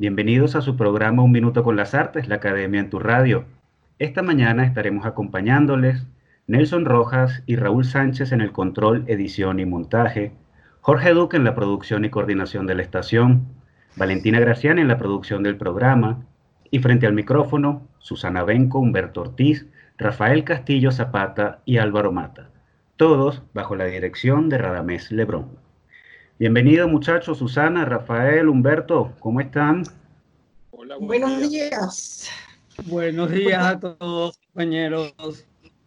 Bienvenidos a su programa Un Minuto con las Artes, la Academia en tu Radio. Esta mañana estaremos acompañándoles Nelson Rojas y Raúl Sánchez en el control, edición y montaje, Jorge Duque en la producción y coordinación de la estación, Valentina Graciani en la producción del programa, y frente al micrófono, Susana Benco, Humberto Ortiz, Rafael Castillo Zapata y Álvaro Mata, todos bajo la dirección de Radamés Lebrón. Bienvenidos muchachos, Susana, Rafael, Humberto, ¿cómo están? Hola, buenos, días. Buenos días a todos, compañeros.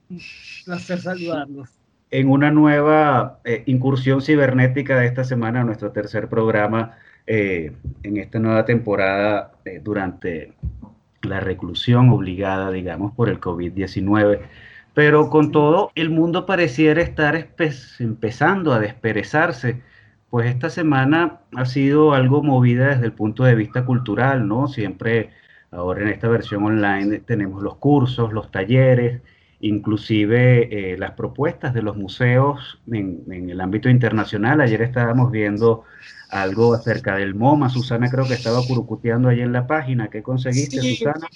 Un placer saludarlos. En una nueva eh, incursión cibernética de esta semana, nuestro tercer programa eh, en esta nueva temporada eh, durante la reclusión obligada, digamos, por el COVID-19. Pero con todo, el mundo pareciera estar empezando a desperezarse pues esta semana ha sido algo movida desde el punto de vista cultural, ¿no? Siempre ahora en esta versión online tenemos los cursos, los talleres, inclusive eh, las propuestas de los museos en, el ámbito internacional. Ayer estábamos viendo algo acerca del MoMA. Susana creo que estaba curucuteando ahí en la página. ¿Qué conseguiste, Susana?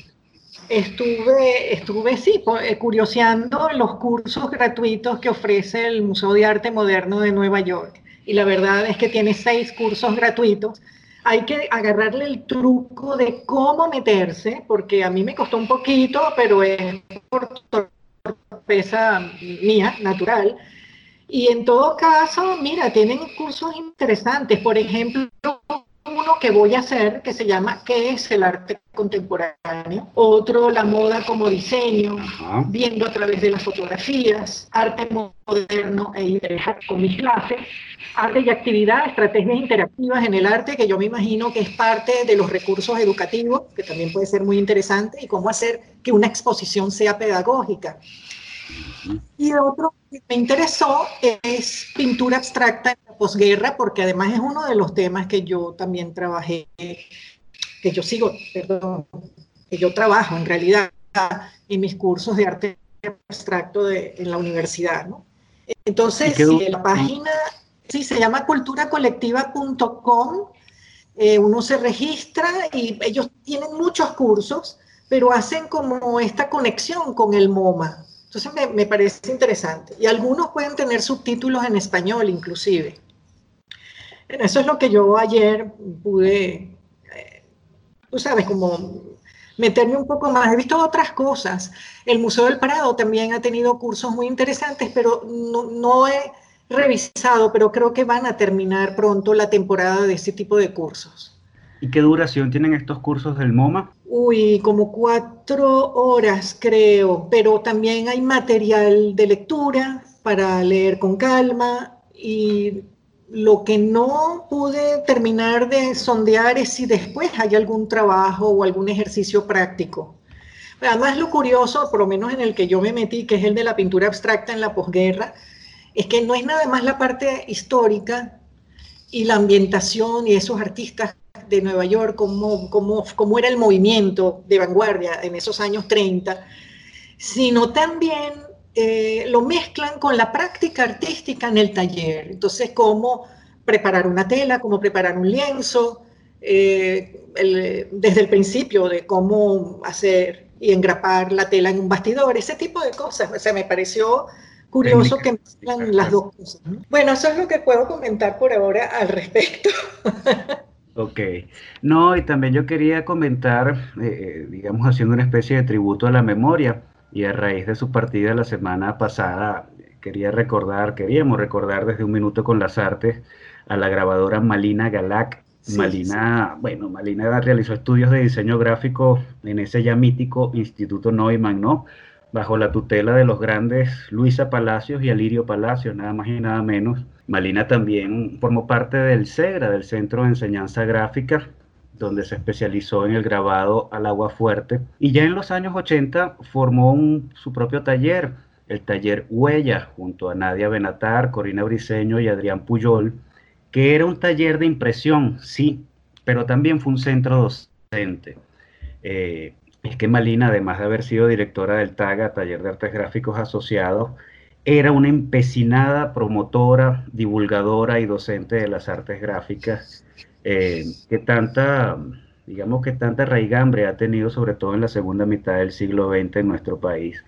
Estuve, estuve, sí, eh, curioseando los cursos gratuitos que ofrece el Museo de Arte Moderno de Nueva York y la verdad es que tiene seis cursos gratuitos. Hay que agarrarle el truco de cómo meterse, porque a mí me costó un poquito, pero es por torpeza mía, natural. Y en todo caso, mira, tienen cursos interesantes. Por ejemplo, uno que voy a hacer que se llama ¿Qué es el arte contemporáneo? Otro, la moda como diseño, viendo a través de las fotografías, arte moderno e ideal con mis clases, arte y actividad, estrategias interactivas en el arte, que yo me imagino que es parte de los recursos educativos, que también puede ser muy interesante, y cómo hacer que una exposición sea pedagógica. Y otro que me interesó es pintura abstracta posguerra, porque además es uno de los temas que yo también trabajé, que yo sigo, perdón, que yo trabajo en realidad en mis cursos de arte abstracto de, en la universidad. ¿no? Entonces, si la página sí, se llama culturacolectiva.com, eh, uno se registra y ellos tienen muchos cursos, pero hacen como esta conexión con el MoMA. Entonces me, parece interesante. Y algunos pueden tener subtítulos en español inclusive. Eso es lo que yo ayer pude, eh, tú sabes, como meterme un poco más. He visto otras cosas. El Museo del Prado también ha tenido cursos muy interesantes, pero no, no he revisado, pero creo que van a terminar pronto la temporada de este tipo de cursos. ¿Y qué duración tienen estos cursos del MoMA? Uy, como cuatro horas creo, pero también hay material de lectura para leer con calma y lo que no pude terminar de sondear es si después hay algún trabajo o algún ejercicio práctico. Además, lo curioso, por lo menos en el que yo me metí, que es el de la pintura abstracta en la posguerra, es que no es nada más la parte histórica y la ambientación y esos artistas de Nueva York, cómo, cómo, era el movimiento de vanguardia en esos años 30, sino también eh, lo mezclan con la práctica artística en el taller. Entonces, cómo preparar una tela, cómo preparar un lienzo, eh, desde el principio de cómo hacer y engrapar la tela en un bastidor, ese tipo de cosas. O sea, me pareció curioso que mezclan las dos cosas. Bueno, eso es lo que puedo comentar por ahora al respecto. Ok. No, y también yo quería comentar, eh, eh, digamos, haciendo una especie de tributo a la memoria, y a raíz de su partida la semana pasada, quería recordar, queríamos recordar desde un minuto con las artes a la grabadora Malina Galac. Malina, bueno, Malina realizó estudios de diseño gráfico en ese ya mítico Instituto Neumann, ¿no? Bajo la tutela de los grandes Luisa Palacios y Alirio Palacios, nada más y nada menos Malina también formó parte del CEGRA, del Centro de Enseñanza Gráfica, donde se especializó en el grabado al agua fuerte. Y ya en los años 80 formó su propio taller, el taller Huella, junto a Nadia Benatar, Corina Briceño y Adrián Puyol, que era un taller de impresión, sí, pero también fue un centro docente. Eh, es que Malina, además de haber sido directora del TAGA, Taller de Artes Gráficos Asociados, era una empecinada promotora, divulgadora y docente de las artes gráficas, eh, que tanta, digamos que tanta raigambre ha tenido, sobre todo en la segunda mitad del siglo XX en nuestro país.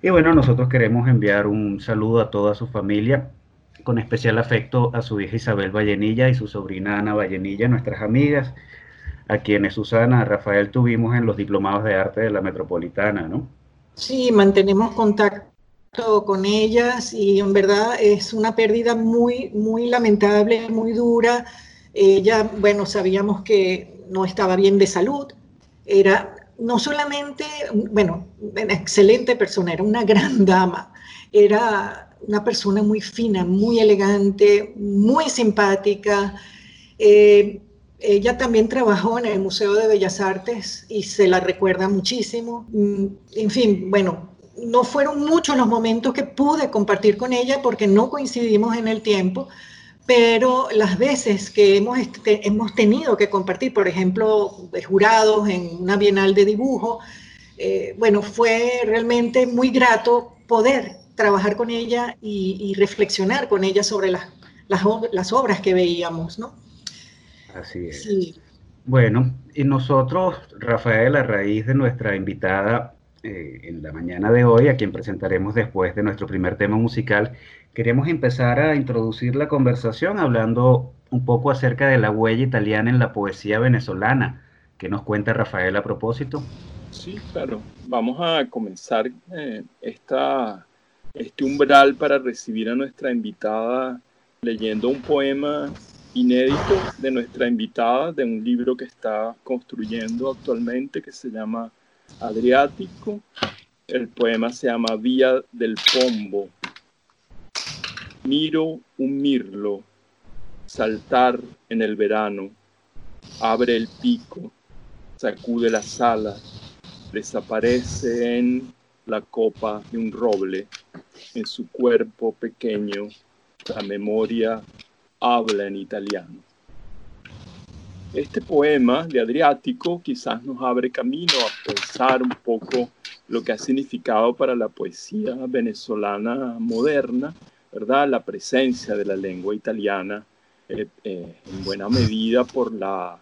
Y bueno, nosotros queremos enviar un saludo a toda su familia, con especial afecto a su hija Isabel Vallenilla y su sobrina Ana Vallenilla, nuestras amigas, a quienes Susana, Rafael tuvimos en los diplomados de arte de la Metropolitana, ¿no? Sí, mantenemos contacto con ellas y en verdad es una pérdida muy, muy lamentable, muy dura. Ella, bueno, sabíamos que no estaba bien de salud, era no solamente, bueno, una excelente persona, era una gran dama, era una persona muy fina, muy elegante, muy simpática. Eh, ella también trabajó en el Museo de Bellas Artes y se la recuerda muchísimo. Mm, en fin, bueno, no fueron muchos los momentos que pude compartir con ella porque no coincidimos en el tiempo, pero las veces que hemos, este, hemos tenido que compartir, por ejemplo, jurados en una bienal de dibujo, eh, bueno, fue realmente muy grato poder trabajar con ella y, reflexionar con ella sobre las, las, obras que veíamos, ¿no? Así es. Bueno, y nosotros, Rafael, a raíz de nuestra invitada eh, en la mañana de hoy, a quien presentaremos después de nuestro primer tema musical, queremos empezar a introducir la conversación hablando un poco acerca de la huella italiana en la poesía venezolana. ¿Qué nos cuenta Rafael a propósito? Sí, claro. Vamos a comenzar eh, esta, este umbral para recibir a nuestra invitada leyendo un poema inédito de nuestra invitada, de un libro que está construyendo actualmente que se llama Adriático. El poema se llama Vía del Pombo. Miro un mirlo saltar en el verano, abre el pico, sacude las alas, desaparece en la copa de un roble, en su cuerpo pequeño, la memoria habla en italiano. Este poema de Adriático quizás nos abre camino a pensar un poco lo que ha significado para la poesía venezolana moderna, ¿verdad? La presencia de la lengua italiana eh, eh, en buena medida por la,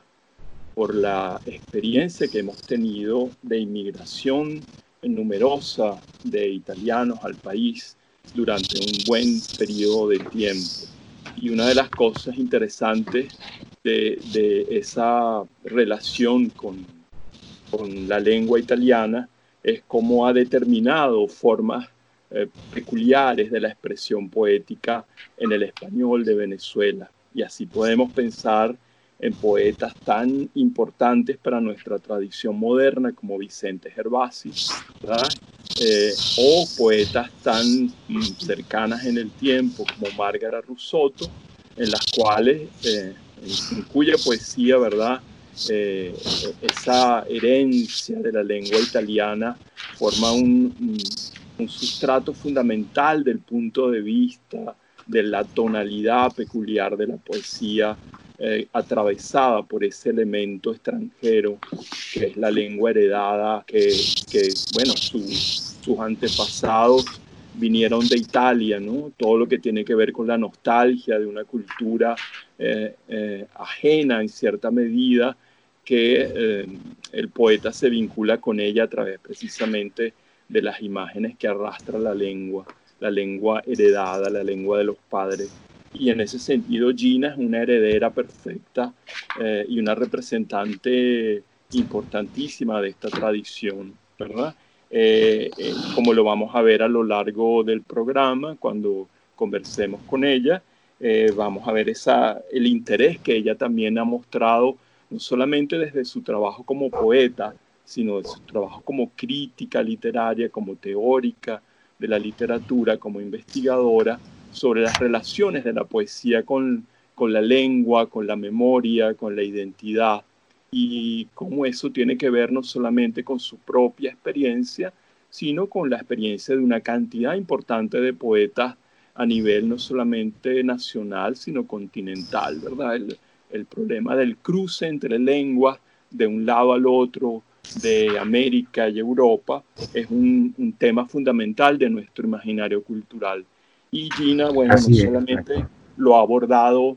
por la experiencia que hemos tenido de inmigración numerosa de italianos al país durante un buen periodo de tiempo. Y una de las cosas interesantes de, esa relación con, con, la lengua italiana es cómo ha determinado formas eh, peculiares de la expresión poética en el español de Venezuela. Y así podemos pensar en poetas tan importantes para nuestra tradición moderna como Vicente Gervasi, eh, o poetas tan mm, cercanas en el tiempo como Márgara Rusotto, en las cuales eh, en cuya poesía, ¿verdad? Eh, esa herencia de la lengua italiana forma un, sustrato fundamental del punto de vista de la tonalidad peculiar de la poesía eh, atravesada por ese elemento extranjero que es la lengua heredada que, bueno, sus antepasados vinieron de Italia, ¿no? Todo lo que tiene que ver con la nostalgia de una cultura eh, eh, ajena en cierta medida, que eh, el poeta se vincula con ella a través precisamente de las imágenes que arrastra la lengua, la lengua heredada, la lengua de los padres. Y en ese sentido Gina es una heredera perfecta y una representante importantísima de esta tradición, ¿verdad? Eh, eh, como lo vamos a ver a lo largo del programa cuando conversemos con ella. Eh, vamos a ver esa, el interés que ella también ha mostrado, no solamente desde su trabajo como poeta, sino de su trabajo como crítica literaria, como teórica de la literatura, como investigadora, sobre las relaciones de la poesía con, con la lengua, con la memoria, con la identidad. Y cómo eso tiene que ver no solamente con su propia experiencia, sino con la experiencia de una cantidad importante de poetas a nivel no solamente nacional, sino continental, ¿verdad? El, el problema del cruce entre lenguas de un lado al otro, de América y Europa, es un, un tema fundamental de nuestro imaginario cultural. Y Gina, bueno, Así no es, solamente lo ha abordado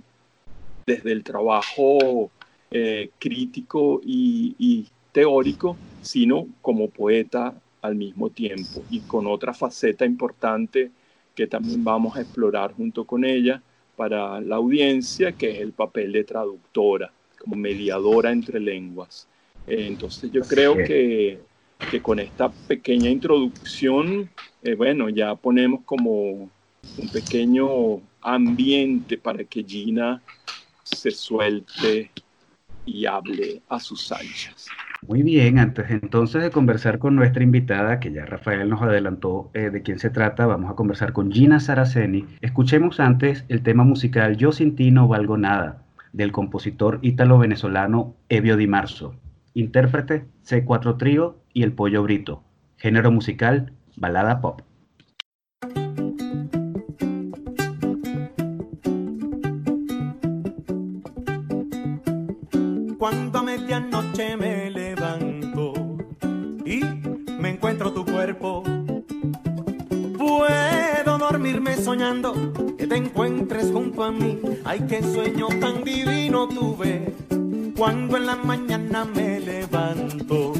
desde el trabajo eh, crítico y, y teórico, sino como poeta al mismo tiempo y con otra faceta importante que también vamos a explorar junto con ella para la audiencia, que es el papel de traductora, como mediadora entre lenguas. Eh, entonces yo creo que, que con esta pequeña introducción, eh, bueno, ya ponemos como un pequeño ambiente para que Gina se suelte y hable a sus anchas. Muy bien, antes entonces de conversar con nuestra invitada, que ya Rafael nos adelantó eh, de quién se trata, vamos a conversar con Gina Saraceni. Escuchemos antes el tema musical Yo sin ti no valgo nada, del compositor ítalo-venezolano Evio Di Marzo. Intérprete C4 Trío y El Pollo Brito. Género musical balada pop. Medianoche me levanto y me encuentro tu cuerpo, puedo dormirme soñando que te encuentres junto a mí. Ay, qué sueño tan divino tuve cuando en la mañana me levanto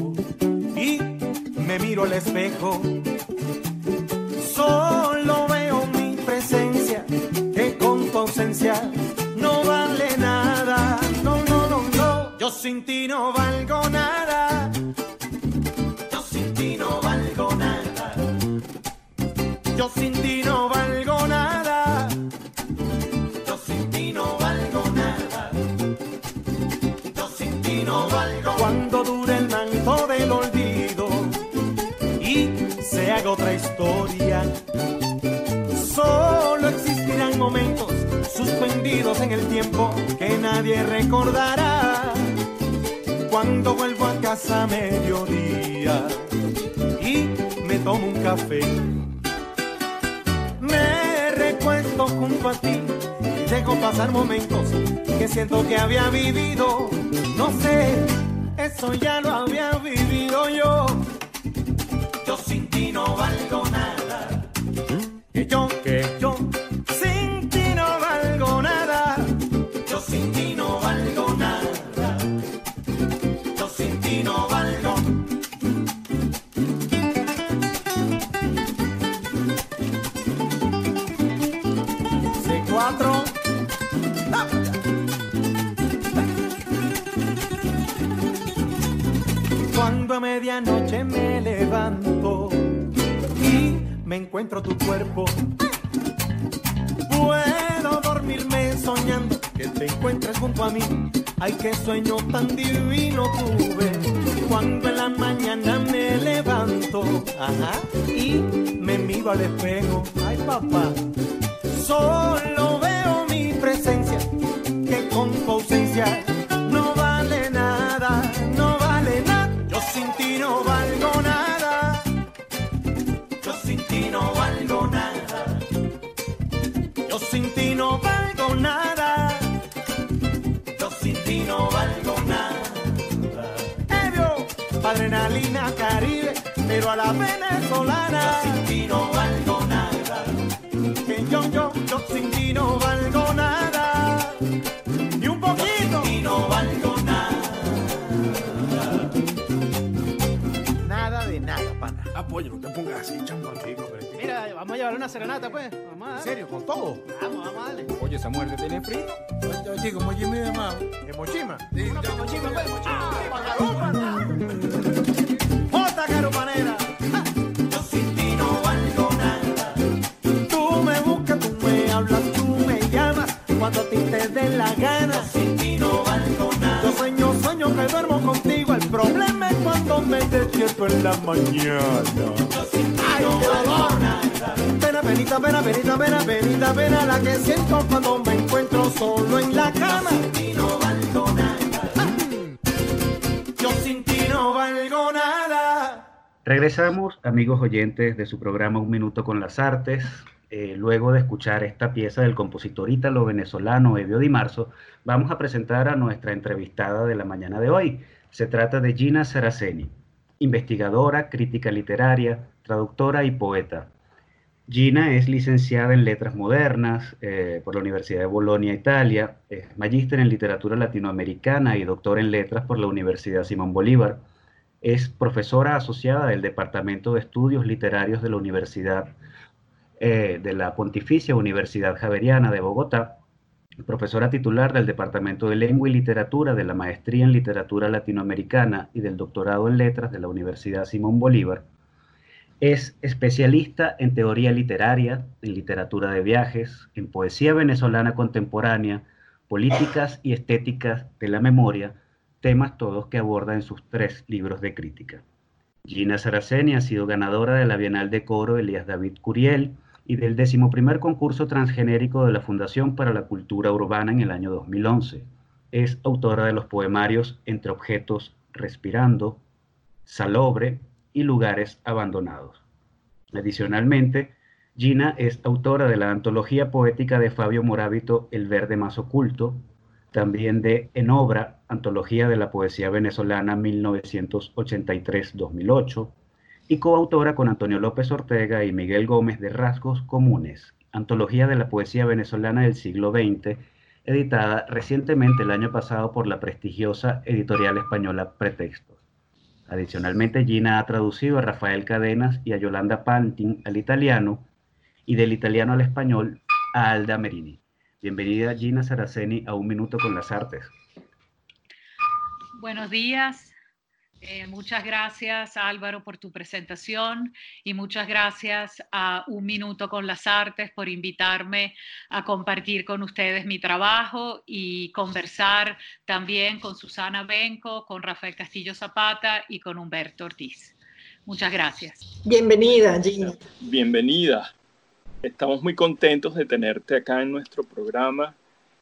y me miro al espejo. Solo veo mi presencia que con tu ausencia ti no valgo nada. Yo sin ti no valgo nada. Yo sin ti no valgo nada. Yo sin ti no valgo nada. Yo sin ti no valgo. Cuando dure el manto del olvido y se haga otra historia. Solo existirán momentos suspendidos en el tiempo que nadie recordará. Cuando vuelvo a casa a mediodía y me tomo un café, me recuesto junto a ti y dejo pasar momentos que siento que había vivido. No sé, eso ya lo había vivido yo. Yo sin ti no valgo medianoche me levanto y me encuentro tu cuerpo, puedo dormirme soñando que te encuentres junto a mí. Ay, qué sueño tan divino tuve cuando en la mañana me levanto ajá, y me miro al espejo. Ay, papá, solo a la venezolana. Yo sin ti no valgo nada. Que yo, yo, yo sin ti no valgo nada. Ni un poquito. Yo sin ti no valgo nada. Nada de nada, pana. Apoyo, no te pongas así, chamo. Mira, vamos a llevar una serenata, pues. Vamos a ¿En serio? ¿Con todo? Vamos, vamos a darle. Oye, esa muerte tiene frío. Oye, chico, como Jimmy de Mao. Regresamos, amigos oyentes de su programa Un Minuto con las Artes. Eh, luego de escuchar esta pieza del compositor ítalo venezolano Evio Di Marzo, vamos a presentar a nuestra entrevistada de la mañana de hoy. Se trata de Gina Saraceni investigadora, crítica literaria, traductora y poeta. Gina es licenciada en Letras Modernas eh, por la Universidad de Bolonia, Italia, es magíster en Literatura Latinoamericana y doctor en Letras por la Universidad Simón Bolívar. Es profesora asociada del Departamento de Estudios Literarios de la Universidad eh, de la Pontificia Universidad Javeriana de Bogotá, profesora titular del Departamento de Lengua y Literatura de la Maestría en Literatura Latinoamericana y del Doctorado en Letras de la Universidad Simón Bolívar es especialista en teoría literaria, en literatura de viajes, en poesía venezolana contemporánea, políticas y estéticas de la memoria, temas todos que aborda en sus tres libros de crítica. Gina Saraceni ha sido ganadora de la Bienal de Coro Elías David Curiel y del decimoprimer concurso transgenérico de la Fundación para la Cultura Urbana en el año 2011. Es autora de los poemarios Entre Objetos Respirando, Salobre y lugares abandonados. Adicionalmente, Gina es autora de la antología poética de Fabio Morábito El verde más oculto, también de En obra, antología de la poesía venezolana 1983-2008, y coautora con Antonio López Ortega y Miguel Gómez de Rasgos Comunes, antología de la poesía venezolana del siglo XX, editada recientemente el año pasado por la prestigiosa editorial española Pretextos. Adicionalmente, Gina ha traducido a Rafael Cadenas y a Yolanda Pantin al italiano y del italiano al español a Alda Merini. Bienvenida Gina Saraceni a Un Minuto con las Artes. Buenos días, eh, muchas gracias Álvaro por tu presentación y muchas gracias a Un Minuto con las Artes por invitarme a compartir con ustedes mi trabajo y conversar también con Susana Benco, con Rafael Castillo Zapata y con Humberto Ortiz. Muchas gracias. Bienvenida, Gina. Bienvenida. Estamos muy contentos de tenerte acá en nuestro programa.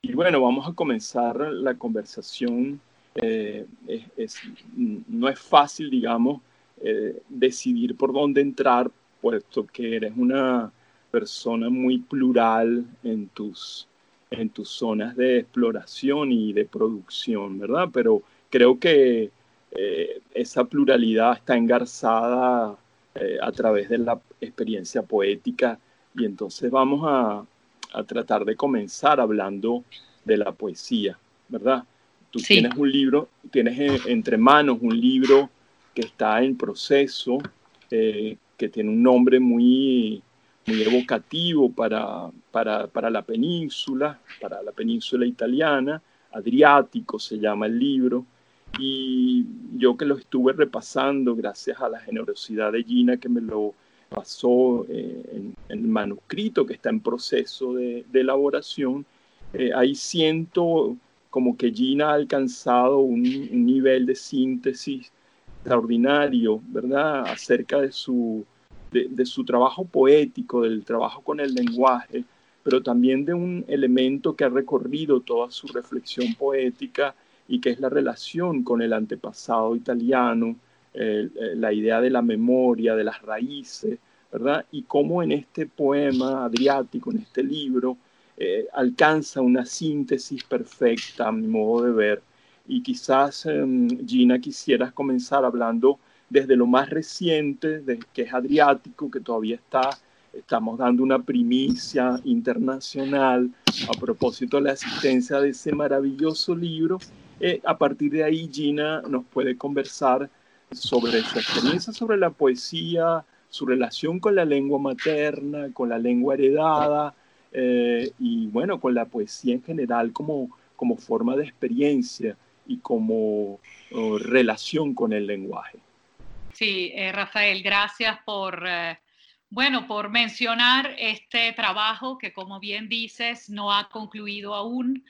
Y bueno, vamos a comenzar la conversación eh, no es fácil, digamos, eh, decidir por dónde entrar, puesto que eres una persona muy plural en tus, en tus zonas de exploración y de producción, ¿verdad? Pero creo que eh, esa pluralidad está engarzada a través de la experiencia poética y entonces vamos a, a tratar de comenzar hablando de la poesía, ¿verdad? Tú tienes un libro, tienes entre manos un libro que está en proceso, eh, que tiene un nombre muy, muy evocativo para, para, para, la península, para la península italiana, Adriático se llama el libro, y yo que lo estuve repasando gracias a la generosidad de Gina que me lo pasó eh, en, el manuscrito que está en proceso de, de elaboración, eh, ahí siento como que Gina ha alcanzado un, nivel de síntesis extraordinario, ¿verdad? Acerca de su, de, su trabajo poético, del trabajo con el lenguaje, pero también de un elemento que ha recorrido toda su reflexión poética y que es la relación con el antepasado italiano, la idea de la memoria, de las raíces, ¿verdad? Y cómo en este poema adriático, en este libro, eh, alcanza una síntesis perfecta a mi modo de ver. Y quizás, em, Gina, quisieras comenzar hablando desde lo más reciente, de, que es Adriático, que todavía está, estamos dando una primicia internacional a propósito de la asistencia de ese maravilloso libro. Eh, a partir de ahí, Gina nos puede conversar sobre su experiencia sobre la poesía, su relación con la lengua materna, con la lengua heredada, eh, y bueno, con la poesía en general como, como forma de experiencia y como oh, relación con el lenguaje. Sí, eh, Rafael, gracias por, eh, bueno, por mencionar este trabajo que, como bien dices, no ha concluido aún,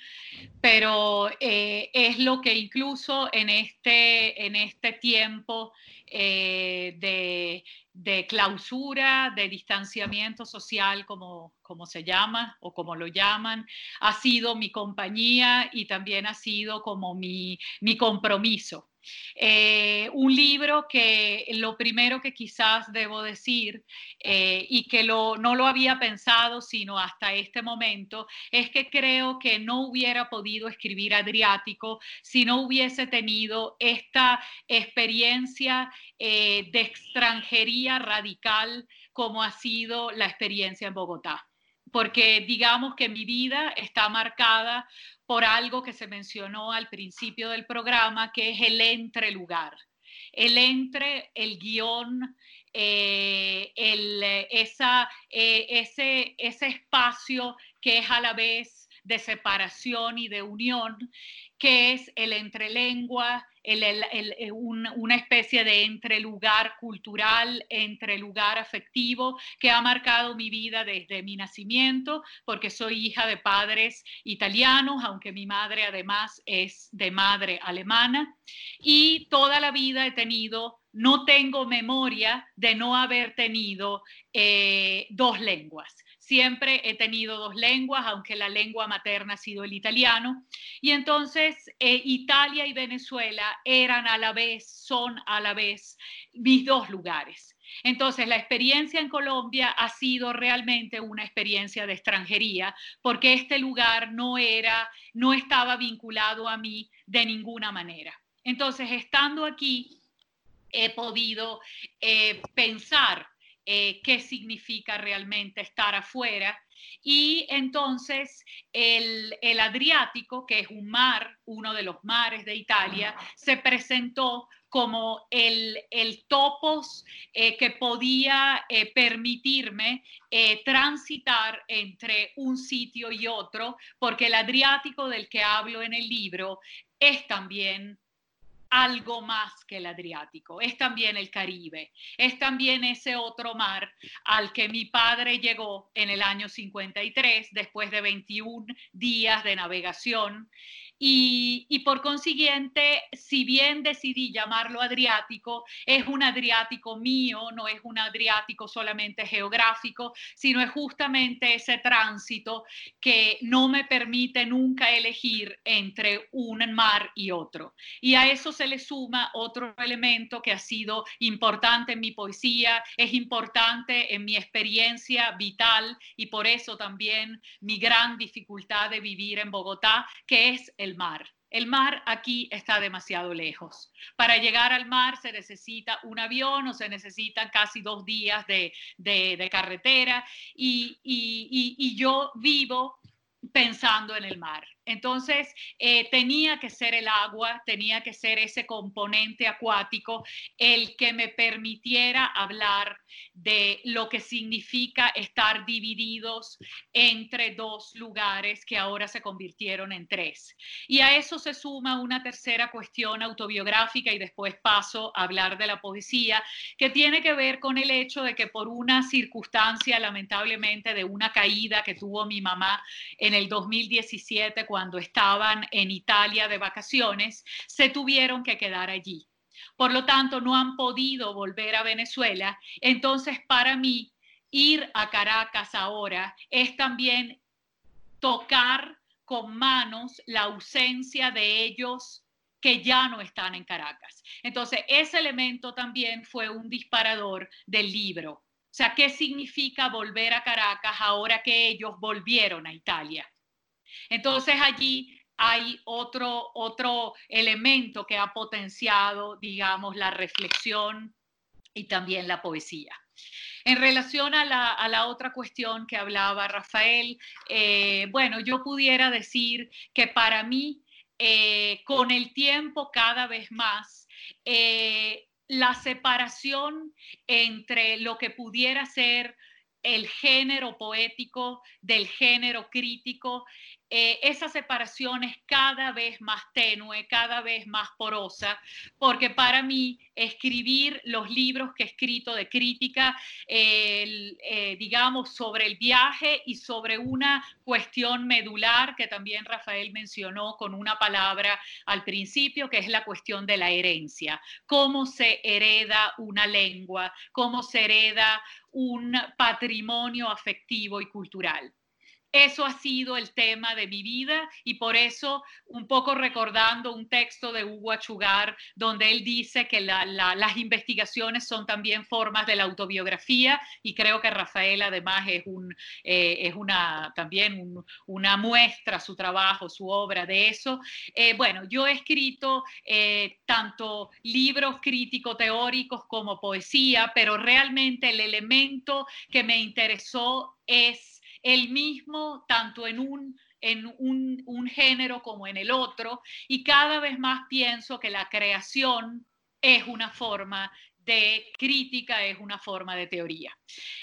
pero es lo que incluso en este, en este tiempo de de clausura, de distanciamiento social, como, como se llama o como lo llaman, ha sido mi compañía y también ha sido como mi, mi compromiso. Eh, un libro que lo primero que quizás debo decir eh, y que no lo había pensado sino hasta este momento es que creo que no hubiera podido escribir Adriático si no hubiese tenido esta experiencia eh, de extranjería radical como ha sido la experiencia en Bogotá porque digamos que mi vida está marcada por algo que se mencionó al principio del programa, que es el entrelugar. El entre, el guion, eh, el, esa, eh, ese, ese espacio que es a la vez de separación y de unión, que es el entrelengua, el, una especie de entrelugar cultural, entrelugar afectivo que ha marcado mi vida desde mi nacimiento, porque soy hija de padres italianos, aunque mi madre además es de madre alemana, y toda la vida he tenido no tengo memoria de no haber tenido eh, dos lenguas. Siempre he tenido dos lenguas, aunque la lengua materna ha sido el italiano. Y entonces eh, Italia y Venezuela eran a la vez, son a la vez mis dos lugares. Entonces, la experiencia en Colombia ha sido realmente una experiencia de extranjería, porque este lugar no era, no estaba vinculado a mí de ninguna manera. Entonces, estando aquí, he podido eh, pensar eh, qué significa realmente estar afuera. Y entonces el, Adriático, que es un mar, uno de los mares de Italia, se presentó como el, topos eh, que podía eh, permitirme transitar entre un sitio y otro, porque el Adriático del que hablo en el libro es también algo más que el Adriático, es también el Caribe, es también ese otro mar al que mi padre llegó en el año 53, después de 21 días de navegación, y, por consiguiente, si bien decidí llamarlo Adriático, es un Adriático mío, no es un Adriático solamente geográfico, sino es justamente ese tránsito que no me permite nunca elegir entre un mar y otro. Y a eso se le suma otro elemento que ha sido importante en mi poesía, es importante en mi experiencia vital y por eso también mi gran dificultad de vivir en Bogotá, que es el mar. El mar aquí está demasiado lejos. Para llegar al mar se necesita un avión o se necesitan casi dos días de, carretera y, y yo vivo pensando en el mar. Entonces, eh, tenía que ser el agua, tenía que ser ese componente acuático el que me permitiera hablar de lo que significa estar divididos entre dos lugares que ahora se convirtieron en tres. Y a eso se suma una tercera cuestión autobiográfica y después paso a hablar de la poesía, que tiene que ver con el hecho de que por una circunstancia, lamentablemente, de una caída que tuvo mi mamá en el 2017, cuando estaban en Italia de vacaciones, se tuvieron que quedar allí. Por lo tanto, no han podido volver a Venezuela. Entonces, para mí, ir a Caracas ahora es también tocar con manos la ausencia de ellos que ya no están en Caracas. Entonces, ese elemento también fue un disparador del libro. O sea, ¿qué significa volver a Caracas ahora que ellos volvieron a Italia? Entonces allí hay otro, otro elemento que ha potenciado, digamos, la reflexión y también la poesía. En relación a la, otra cuestión que hablaba Rafael, eh, bueno, yo pudiera decir que para mí, eh, con el tiempo cada vez más, eh, la separación entre lo que pudiera ser el género poético del género crítico eh, esa separación es cada vez más tenue, cada vez más porosa, porque para mí escribir los libros que he escrito de crítica, eh, digamos, sobre el viaje y sobre una cuestión medular que también Rafael mencionó con una palabra al principio, que es la cuestión de la herencia. Cómo se hereda una lengua, cómo se hereda un patrimonio afectivo y cultural. Eso ha sido el tema de mi vida y por eso, un poco recordando un texto de Hugo Achugar, donde él dice que las investigaciones son también formas de la autobiografía y creo que Rafael además es, un, eh, es una, también una muestra, su trabajo, su obra de eso. Eh, bueno, yo he escrito eh, tanto libros crítico-teóricos como poesía, pero realmente el elemento que me interesó es el mismo tanto en un en un, género como en el otro, y cada vez más pienso que la creación es una forma de crítica, es una forma de teoría.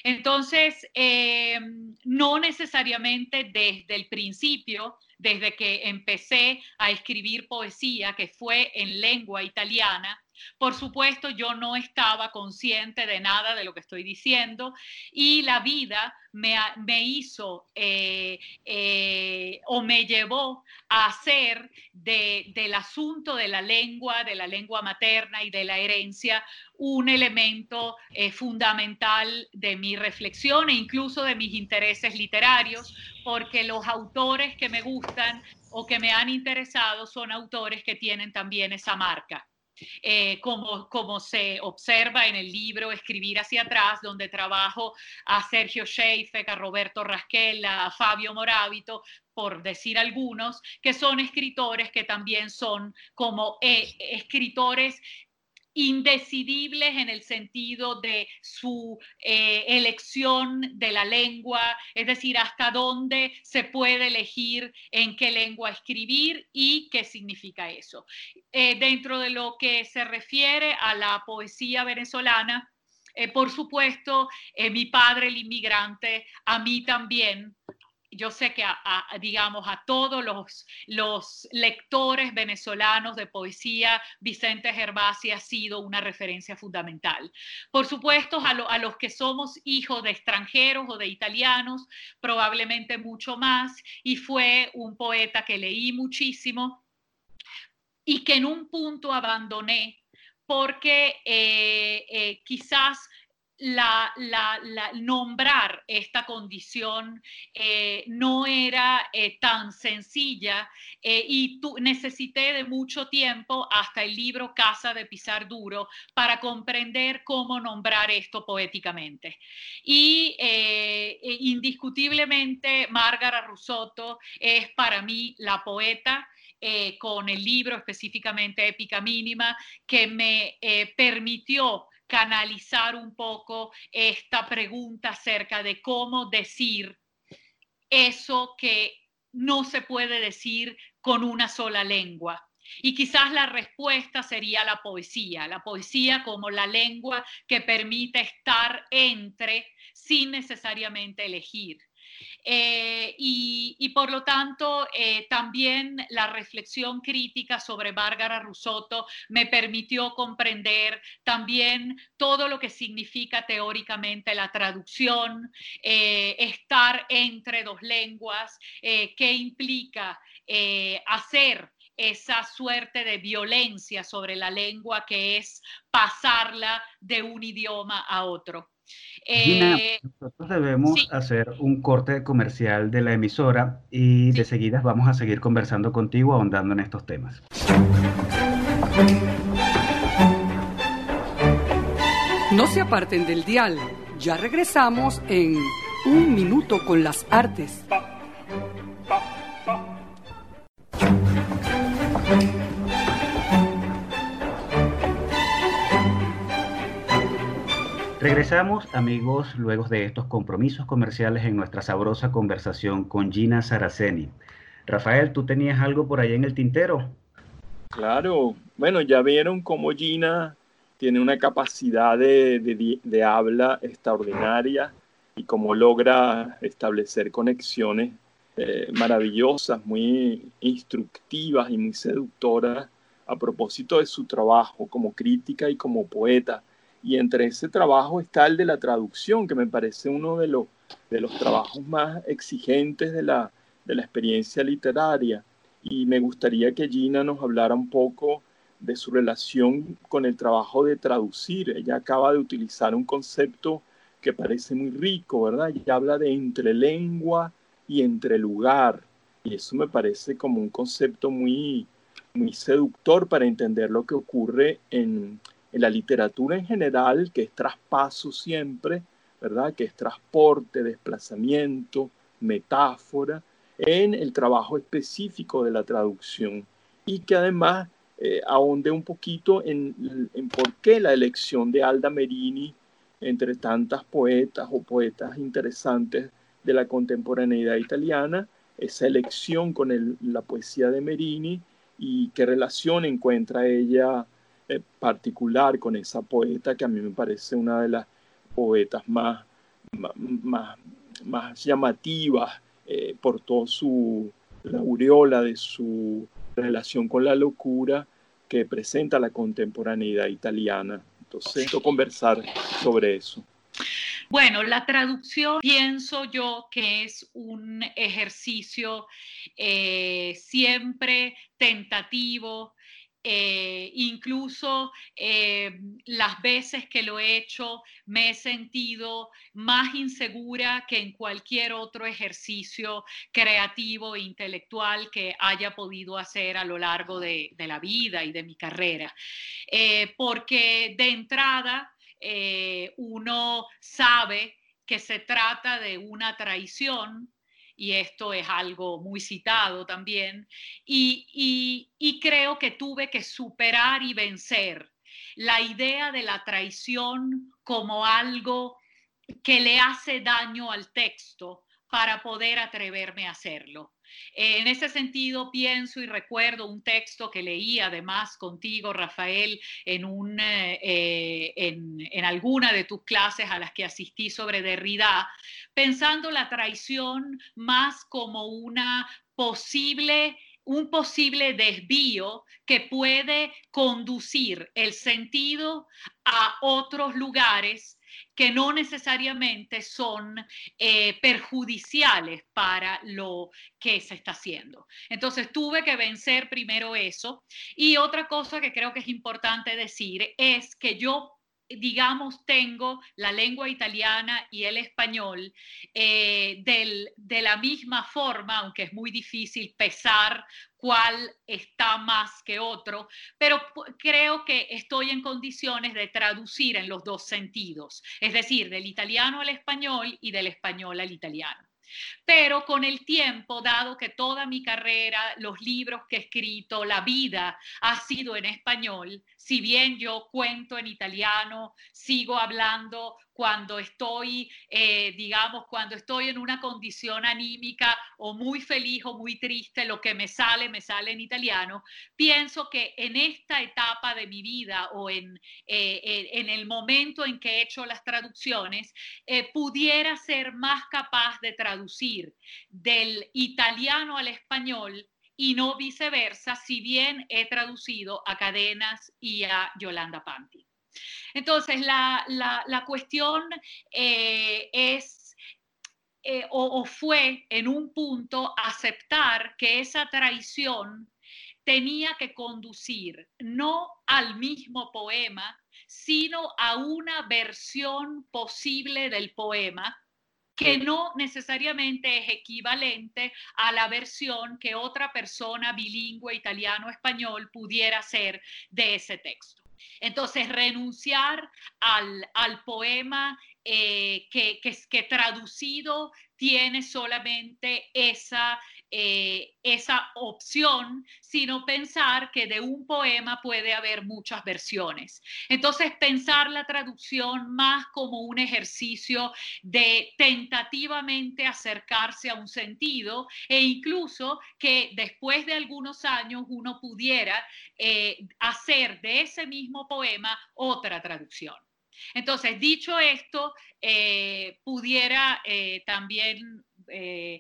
Entonces, eh, no necesariamente desde el principio, desde que empecé a escribir poesía, que fue en lengua italiana, por supuesto, yo no estaba consciente de nada de lo que estoy diciendo y la vida me, hizo eh, eh, o me llevó a hacer del asunto de la lengua, de la lengua materna y de la herencia un elemento eh, fundamental de mi reflexión e incluso de mis intereses literarios, porque los autores que me gustan o que me han interesado son autores que tienen también esa marca. Eh, como, como se observa en el libro Escribir hacia atrás, donde trabajo a Sergio Schaefer, a Roberto Rasquel, a Fabio Morábito, por decir algunos, que son escritores que también son como eh, escritores indecidibles en el sentido de su eh, elección de la lengua, es decir, hasta dónde se puede elegir en qué lengua escribir y qué significa eso. Eh, dentro de lo que se refiere a la poesía venezolana, eh, por supuesto, mi padre, el inmigrante, a mí también yo sé que a, digamos a todos los, lectores venezolanos de poesía, Vicente Gervasi ha sido una referencia fundamental. Por supuesto, a, a los que somos hijos de extranjeros o de italianos, probablemente mucho más, y fue un poeta que leí muchísimo y que en un punto abandoné porque eh, eh, quizás la, nombrar esta condición eh, no era eh, tan sencilla eh, y tu, necesité de mucho tiempo hasta el libro Casa de Pisar Duro para comprender cómo nombrar esto poéticamente. Y indiscutiblemente Márgara Rusotto es para mí la poeta. con el libro específicamente Épica Mínima, que me permitió canalizar un poco esta pregunta acerca de cómo decir eso que no se puede decir con una sola lengua. Y quizás la respuesta sería la poesía, la poesía como la lengua que permite estar entre sin necesariamente elegir. Eh, y, por lo tanto, eh, también la reflexión crítica sobre Bárbara Rusotto me permitió comprender también todo lo que significa teóricamente la traducción, eh, estar entre dos lenguas, qué implica hacer esa suerte de violencia sobre la lengua que es pasarla de un idioma a otro. Gina, eh, nosotros debemos hacer un corte comercial de la emisora y de seguida vamos a seguir conversando contigo, ahondando en estos temas. No se aparten del dial, ya regresamos en Un Minuto con las Artes. Regresamos, amigos, luego de estos compromisos comerciales en nuestra sabrosa conversación con Gina Saraceni. Rafael, ¿tú tenías algo por ahí en el tintero? Claro, bueno, ya vieron cómo Gina tiene una capacidad de, habla extraordinaria y cómo logra establecer conexiones eh, maravillosas, muy instructivas y muy seductoras a propósito de su trabajo como crítica y como poeta y entre ese trabajo está el de la traducción, que me parece uno de los, de los trabajos más exigentes de la, de la experiencia literaria. Y me gustaría que Gina nos hablara un poco de su relación con el trabajo de traducir. Ella acaba de utilizar un concepto que parece muy rico, ¿verdad? Ella habla de entre lengua y entre lugar. Y eso me parece como un concepto muy, muy seductor para entender lo que ocurre en, en la literatura en general, que es traspaso siempre, ¿verdad? Que es transporte, desplazamiento, metáfora, en el trabajo específico de la traducción y que además eh, ahonde un poquito en, en, por qué la elección de Alda Merini entre tantas poetas o poetas interesantes de la contemporaneidad italiana, esa elección con la poesía de Merini y qué relación encuentra ella eh, particular con esa poeta que a mí me parece una de las poetas más, más, más llamativas eh, por toda su la aureola de su relación con la locura que presenta la contemporaneidad italiana. Entonces, quiero conversar sobre eso. Bueno, la traducción pienso yo que es un ejercicio eh, siempre tentativo, eh, incluso eh, las veces que lo he hecho me he sentido más insegura que en cualquier otro ejercicio creativo e intelectual que haya podido hacer a lo largo de, la vida y de mi carrera. Eh, porque de entrada uno sabe que se trata de una traición y esto es algo muy citado también, y, y, creo que tuve que superar y vencer la idea de la traición como algo que le hace daño al texto para poder atreverme a hacerlo. En ese sentido, pienso y recuerdo un texto que leí además contigo, Rafael, en, un, eh, eh, en, en, alguna de tus clases a las que asistí sobre Derrida, pensando la traición más como una posible un posible desvío que puede conducir el sentido a otros lugares que no necesariamente son eh, perjudiciales para lo que se está haciendo. Entonces tuve que vencer primero eso. Y otra cosa que creo que es importante decir es que yo digamos, tengo la lengua italiana y el español eh, de la misma forma, aunque es muy difícil pesar cuál está más que otro, pero creo que estoy en condiciones de traducir en los dos sentidos, es decir, del italiano al español y del español al italiano. Pero con el tiempo, dado que toda mi carrera, los libros que he escrito, la vida ha sido en español, si bien yo cuento en italiano, sigo hablando cuando estoy, eh, digamos, cuando estoy en una condición anímica o muy feliz o muy triste, lo que me sale, me sale en italiano, pienso que en esta etapa de mi vida o en, eh, en el momento en que he hecho las traducciones, eh, pudiera ser más capaz de traducir del italiano al español y no viceversa, si bien he traducido a Cadenas y a Yolanda Panti. Entonces, la, la, cuestión eh, es eh, o, o fue en un punto aceptar que esa traición tenía que conducir no al mismo poema, sino a una versión posible del poema que no necesariamente es equivalente a la versión que otra persona bilingüe italiano-español pudiera hacer de ese texto. Entonces, renunciar al, al poema eh, que, que, que, traducido tiene solamente esa, eh, esa opción, sino pensar que de un poema puede haber muchas versiones. Entonces, pensar la traducción más como un ejercicio de tentativamente acercarse a un sentido e incluso que después de algunos años uno pudiera eh, hacer de ese mismo poema otra traducción. Entonces, dicho esto, eh, pudiera eh, también eh,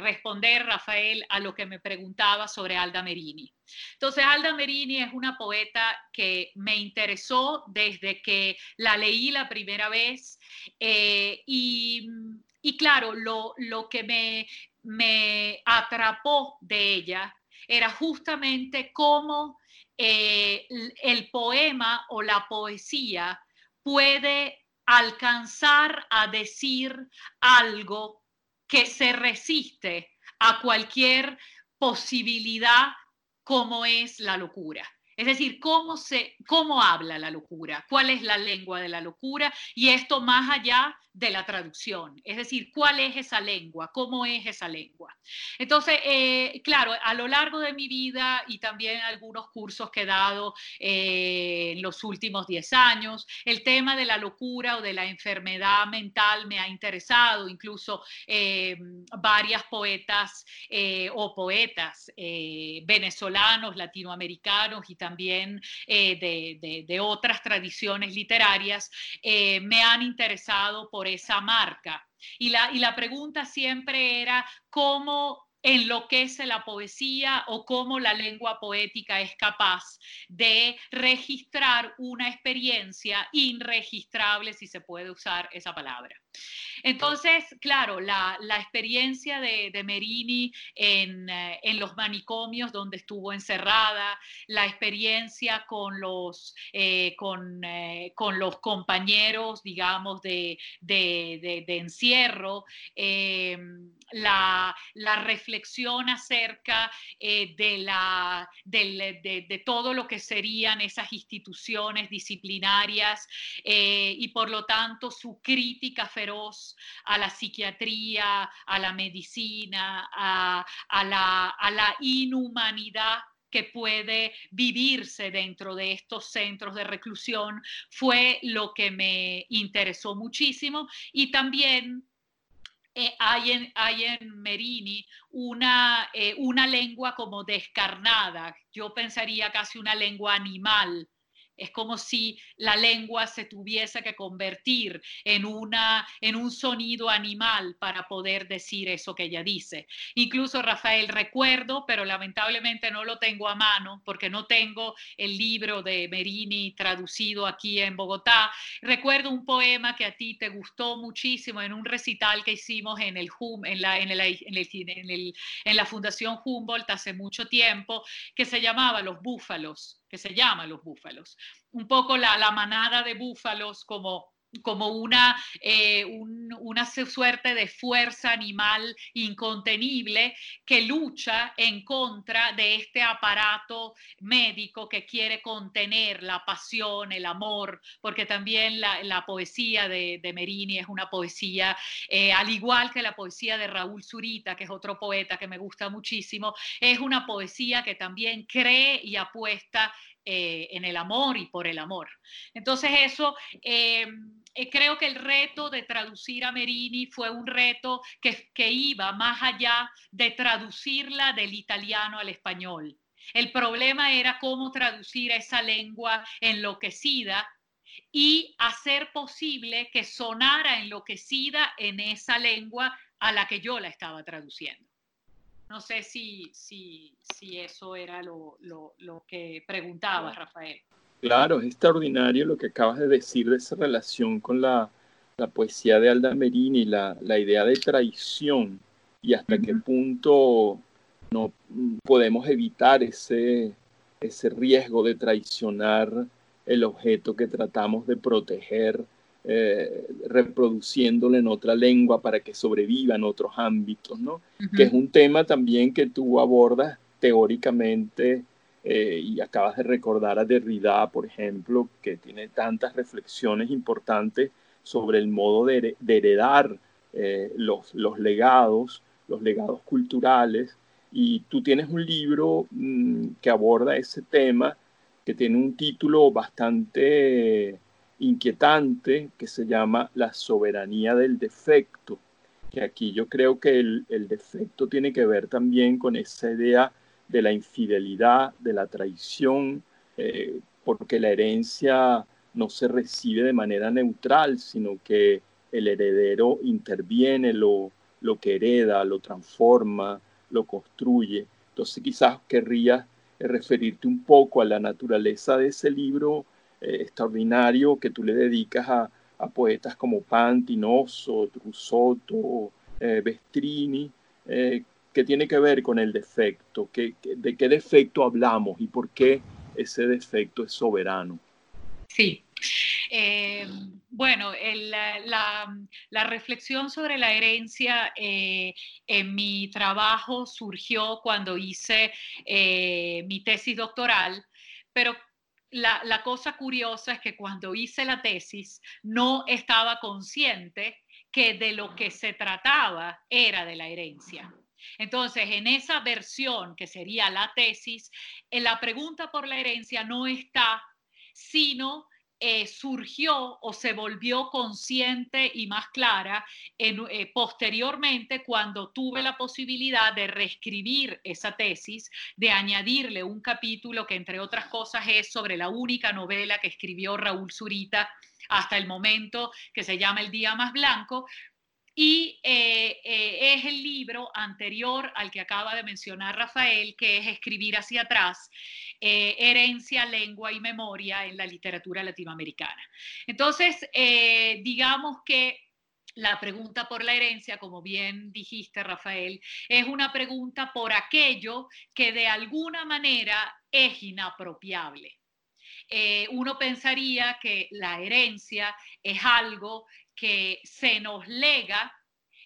responder, Rafael, a lo que me preguntaba sobre Alda Merini. Entonces, Alda Merini es una poeta que me interesó desde que la leí la primera vez y, claro, lo, lo que me, me, atrapó de ella era justamente cómo el poema o la poesía puede alcanzar a decir algo que se resiste a cualquier posibilidad como es la locura. Es decir, ¿cómo, se, cómo habla la locura, cuál es la lengua de la locura y esto más allá de la traducción. Es decir, ¿cuál es esa lengua? ¿Cómo es esa lengua? Entonces, eh, claro, a lo largo de mi vida y también algunos cursos que he dado eh, en los últimos 10 años, el tema de la locura o de la enfermedad mental me ha interesado, incluso eh, varias poetas o poetas venezolanos, latinoamericanos y también de, de, otras tradiciones literarias me han interesado por esa marca. Y la, y la pregunta siempre era cómo enloquece la poesía o cómo la lengua poética es capaz de registrar una experiencia irregistrable, si se puede usar esa palabra. Entonces, claro, la, experiencia de, Merini en, eh, en, los manicomios donde estuvo encerrada, la experiencia con los, eh, con, eh, con, los compañeros, digamos, de, de, encierro, la, reflexión acerca de, la, de, todo lo que serían esas instituciones disciplinarias y por lo tanto su crítica a la psiquiatría, a la medicina, a, la, inhumanidad que puede vivirse dentro de estos centros de reclusión. Fue lo que me interesó muchísimo. Y también eh, hay, en, Merini eh, una lengua como descarnada, yo pensaría casi una lengua animal, es como si la lengua se tuviese que convertir en, una, en un sonido animal para poder decir eso que ella dice. Incluso Rafael, recuerdo, pero lamentablemente no lo tengo a mano porque no tengo el libro de Merini traducido aquí en Bogotá. Recuerdo un poema que a ti te gustó muchísimo en un recital que hicimos en, el, en, la, en, el, en, en la Fundación Humboldt hace mucho tiempo, que se llamaba Los Búfalos que se llama Los Búfalos. Un poco la, la manada de búfalos como como una, eh, una suerte de fuerza animal incontenible que lucha en contra de este aparato médico que quiere contener la pasión, el amor, porque también la, poesía de, Merini es una poesía, eh, al igual que la poesía de Raúl Zurita, que es otro poeta que me gusta muchísimo, es una poesía que también cree y apuesta eh, en el amor y por el amor. Entonces eso, eh, creo que el reto de traducir a Merini fue un reto que, que iba más allá de traducirla del italiano al español. El problema era cómo traducir esa lengua enloquecida y hacer posible que sonara enloquecida en esa lengua a la que yo la estaba traduciendo. No sé si, si, si eso era lo, lo, lo que preguntaba Rafael. Claro, es extraordinario lo que acabas de decir de esa relación con la, la poesía de Alda Merini, la, la idea de traición y hasta qué punto no podemos evitar ese, ese riesgo de traicionar el objeto que tratamos de proteger eh, reproduciéndolo en otra lengua para que sobreviva en otros ámbitos, ¿no? Que es un tema también que tú abordas teóricamente eh, y acabas de recordar a Derrida, por ejemplo, que tiene tantas reflexiones importantes sobre el modo de, heredar eh, los, los, legados, los legados culturales. Y tú tienes un libro mm, que aborda ese tema, que tiene un título bastante inquietante que se llama la soberanía del defecto, que aquí yo creo que el, defecto tiene que ver también con esa idea de la infidelidad, de la traición, eh, porque la herencia no se recibe de manera neutral, sino que el heredero interviene, lo, lo que hereda, lo transforma, lo construye. Entonces quizás querrías referirte un poco a la naturaleza de ese libro eh, extraordinario que tú le dedicas a, poetas como Pantinoso, Trusotto, eh, Bestrini, eh, que tiene que ver con el defecto, de qué defecto hablamos y por qué ese defecto es soberano. Sí, Eh, bueno, la, reflexión sobre la herencia eh, en mi trabajo surgió cuando hice eh, mi tesis doctoral, pero la, la, cosa curiosa es que cuando hice la tesis no estaba consciente que de lo que se trataba era de la herencia. Entonces, en esa versión que sería la tesis, en la pregunta por la herencia no está, sino eh, surgió o se volvió consciente y más clara en, eh, posteriormente cuando tuve la posibilidad de reescribir esa tesis, de añadirle un capítulo que entre otras cosas es sobre la única novela que escribió Raúl Zurita hasta el momento, que se llama El Día Más Blanco, y eh, eh, es el libro anterior al que acaba de mencionar Rafael, que es Escribir hacia atrás, eh, herencia, lengua y memoria en la literatura latinoamericana. Entonces, digamos que la pregunta por la herencia, como bien dijiste, Rafael, es una pregunta por aquello que de alguna manera es inapropiable. Uno pensaría que la herencia es algo que se nos lega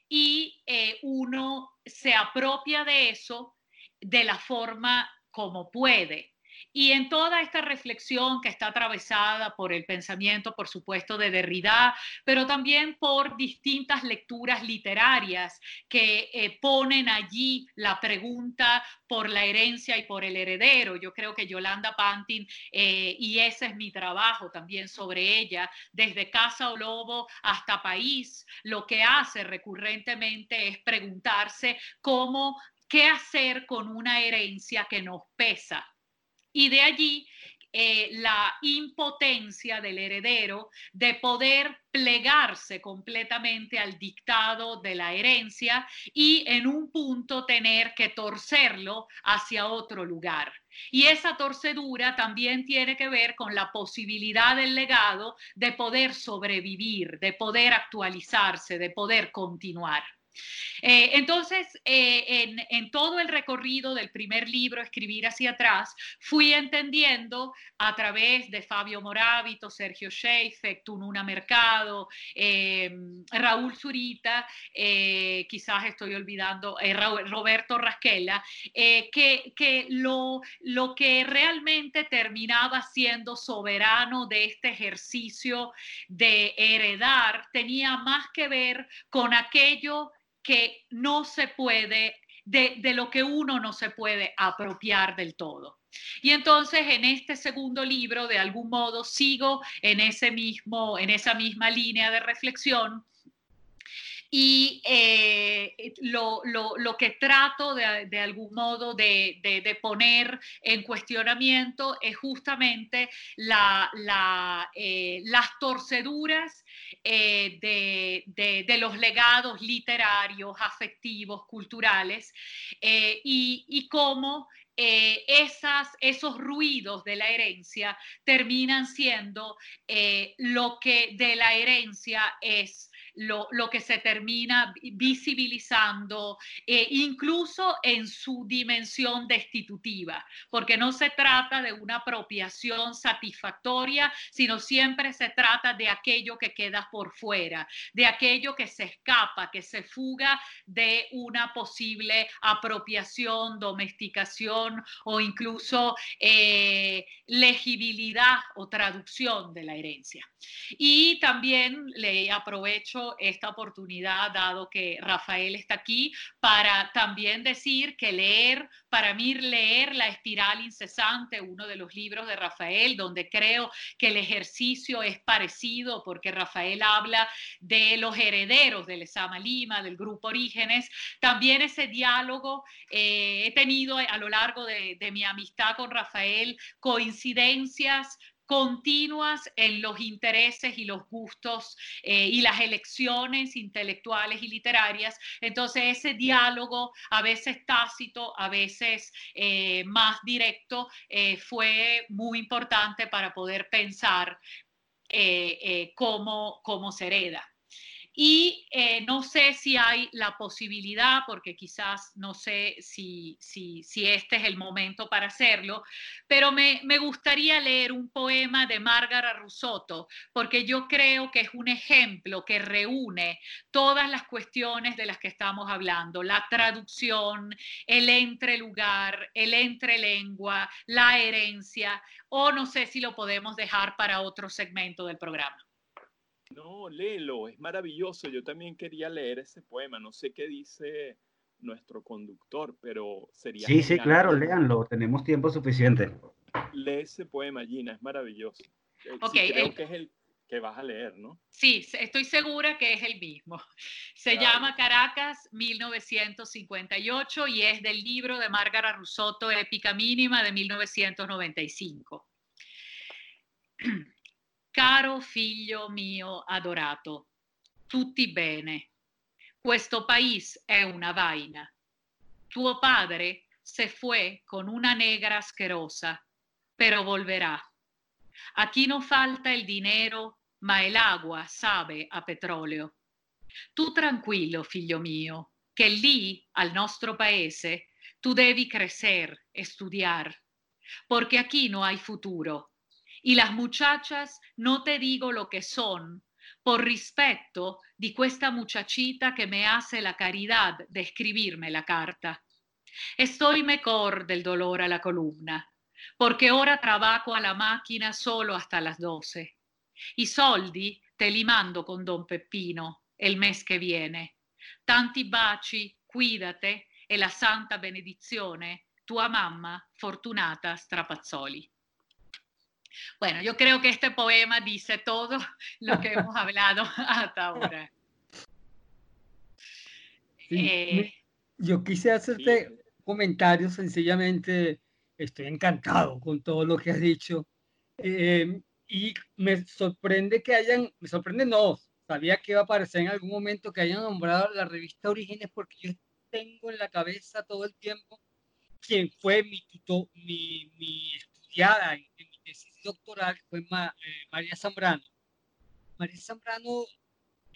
y eh, uno se apropia de eso de la forma como puede. Y en toda esta reflexión que está atravesada por el pensamiento, por supuesto, de Derrida, pero también por distintas lecturas literarias que eh, ponen allí la pregunta por la herencia y por el heredero. Yo creo que Yolanda Pantin, eh, y ese es mi trabajo también sobre ella, desde Casa o Lobo hasta País, lo que hace recurrentemente es preguntarse cómo, qué hacer con una herencia que nos pesa y de allí eh, la impotencia del heredero de poder plegarse completamente al dictado de la herencia y en un punto tener que torcerlo hacia otro lugar. Y esa torcedura también tiene que ver con la posibilidad del legado de poder sobrevivir, de poder actualizarse, de poder continuar. Eh, entonces, eh, en, todo el recorrido del primer libro, Escribir hacia atrás, fui entendiendo a través de Fabio Morábito, Sergio Sheifek, Tununa Mercado, eh, Raúl Zurita, quizás estoy olvidando, Roberto Rasquela, que, que lo, lo que realmente terminaba siendo soberano de este ejercicio de heredar tenía más que ver con aquello que no se puede, de, de, lo que uno no se puede apropiar del todo. Y entonces en este segundo libro, de algún modo, sigo en, ese mismo, en esa misma línea de reflexión y eh, lo, lo, lo, que trato de, de algún modo de, de, poner en cuestionamiento es justamente la, eh, las torceduras eh, de, los legados literarios, afectivos, culturales y, y cómo esas, esos ruidos de la herencia terminan siendo lo que de la herencia es lo, que se termina visibilizando, eh, incluso en su dimensión destitutiva, porque no se trata de una apropiación satisfactoria, sino siempre se trata de aquello que queda por fuera, de aquello que se escapa, que se fuga de una posible apropiación, domesticación o incluso eh, legibilidad o traducción de la herencia. Y también le aprovecho esta oportunidad, dado que Rafael está aquí, para también decir que leer, para mí leer La espiral incesante, uno de los libros de Rafael, donde creo que el ejercicio es parecido, porque Rafael habla de los herederos del Esama Lima, del grupo Orígenes, también ese diálogo eh, he tenido a lo largo de, de mi amistad con Rafael coincidencias continuas en los intereses y los gustos eh, y las elecciones intelectuales y literarias. Entonces ese diálogo, a veces tácito, a veces eh, más directo, eh, fue muy importante para poder pensar cómo, cómo se hereda. Y eh, no sé si hay la posibilidad, porque quizás no sé si, este es el momento para hacerlo, pero me, me, gustaría leer un poema de Margaret Rusotto, porque yo creo que es un ejemplo que reúne todas las cuestiones de las que estamos hablando, la traducción, el entrelugar, el entrelengua, la herencia, o no sé si lo podemos dejar para otro segmento del programa. No, léelo, es maravilloso. Yo también quería leer ese poema. No sé qué dice nuestro conductor, pero sería. Sí, sí, claro, léanlo. Tenemos tiempo suficiente. Lee ese poema, Gina, es maravilloso. Ok, sí, creo el- que es el que vas a leer, ¿no? Sí, estoy segura que es el mismo. Se Claro. llama Caracas 1958 y es del libro de Margaret Rusotto, Épica Mínima de 1995. Caro figlio mio adorato, tutti bene. Questo país è una vaina. Tuo padre se fue con una negra asquerosa, pero volverá. Aquí no falta el dinero, ma el agua sabe a petrolio. Tu tranquillo, figlio mio, che lì, al nostro paese, tu devi crecer, estudiar, porque aquí no hay futuro. Y las muchachas no te digo lo que son, por respeto di questa muchachita que me hace la caridad de escribirme la carta. Estoy mejor del dolor a la columna, porque ahora trabajo a la máquina solo hasta las 12. I soldi te li mando con Don Peppino el mes que viene. Tanti baci, cuídate e la santa benedizione, tua mamma Fortunata Strapazzoli. Bueno, yo creo que este poema dice todo lo que hemos hablado hasta ahora. Sí, Eh, yo quise hacerte comentarios, sencillamente estoy encantado con todo lo que has dicho. eh, y me sorprende que hayan, me sorprende no, sabía que iba a aparecer en algún momento que hayan nombrado la revista Orígenes porque yo tengo en la cabeza todo el tiempo quien fue mi tutor, mi, mi estudiada en, en doctoral, fue Ma- eh, María Zambrano. María Zambrano,